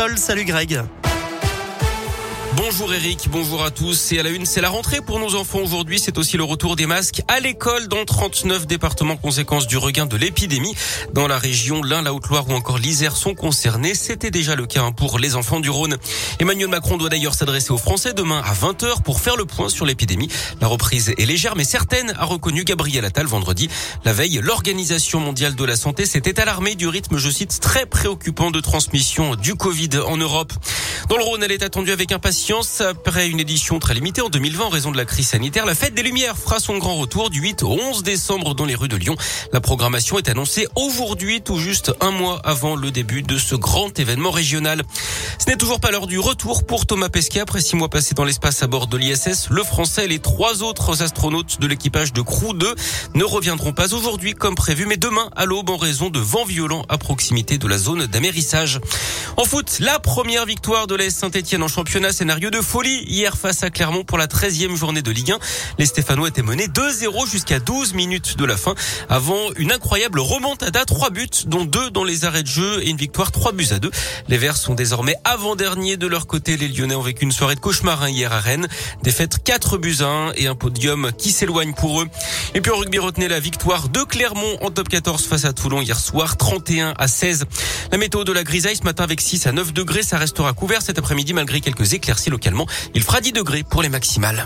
Salut Greg. Bonjour Eric, bonjour à tous. Et à la une, c'est la rentrée pour nos enfants aujourd'hui. C'est aussi le retour des masques à l'école dans 39 départements, conséquence du regain de l'épidémie. Dans la région, l'Ain, la Haute-Loire ou encore l'Isère sont concernés. C'était déjà le cas pour les enfants du Rhône. Emmanuel Macron doit d'ailleurs s'adresser aux Français demain à 20h pour faire le point sur l'épidémie. La reprise est légère mais certaine, a reconnu Gabriel Attal vendredi. La veille, l'Organisation mondiale de la santé s'était alarmée du rythme, je cite, très préoccupant de transmission du Covid en Europe. Dans le Rhône, elle est attendue avec impatience. Après une édition très limitée en 2020 en raison de la crise sanitaire, la fête des Lumières fera son grand retour du 8 au 11 décembre dans les rues de Lyon. La programmation est annoncée aujourd'hui, tout juste un mois avant le début de ce grand événement régional. Ce n'est toujours pas l'heure du retour pour Thomas Pesquet après six mois passés dans l'espace à bord de l'ISS. Le Français et les trois autres astronautes de l'équipage de Crew 2 ne reviendront pas aujourd'hui comme prévu, mais demain à l'aube en raison de vents violents à proximité de la zone d'amérissage. En foot, la première victoire de Saint-Etienne en championnat, scénario de folie hier face à Clermont pour la 13e journée de Ligue 1. Les Stéphanois étaient menés 2-0 jusqu'à 12 minutes de la fin avant une incroyable remontada, trois buts dont deux dans les arrêts de jeu et une victoire 3 buts à 2. Les Verts sont désormais avant-derniers de leur côté. Les Lyonnais ont vécu une soirée de cauchemar hein, hier à Rennes. Défaite 4 buts à 1 et un podium qui s'éloigne pour eux. Et puis au rugby, retenez la victoire de Clermont en top 14 face à Toulon hier soir, 31 à 16. La météo de la grisaille ce matin avec 6 à 9 degrés, ça restera couvert cet après-midi malgré quelques éclaircies localement. Il fera 10 degrés pour les maximales.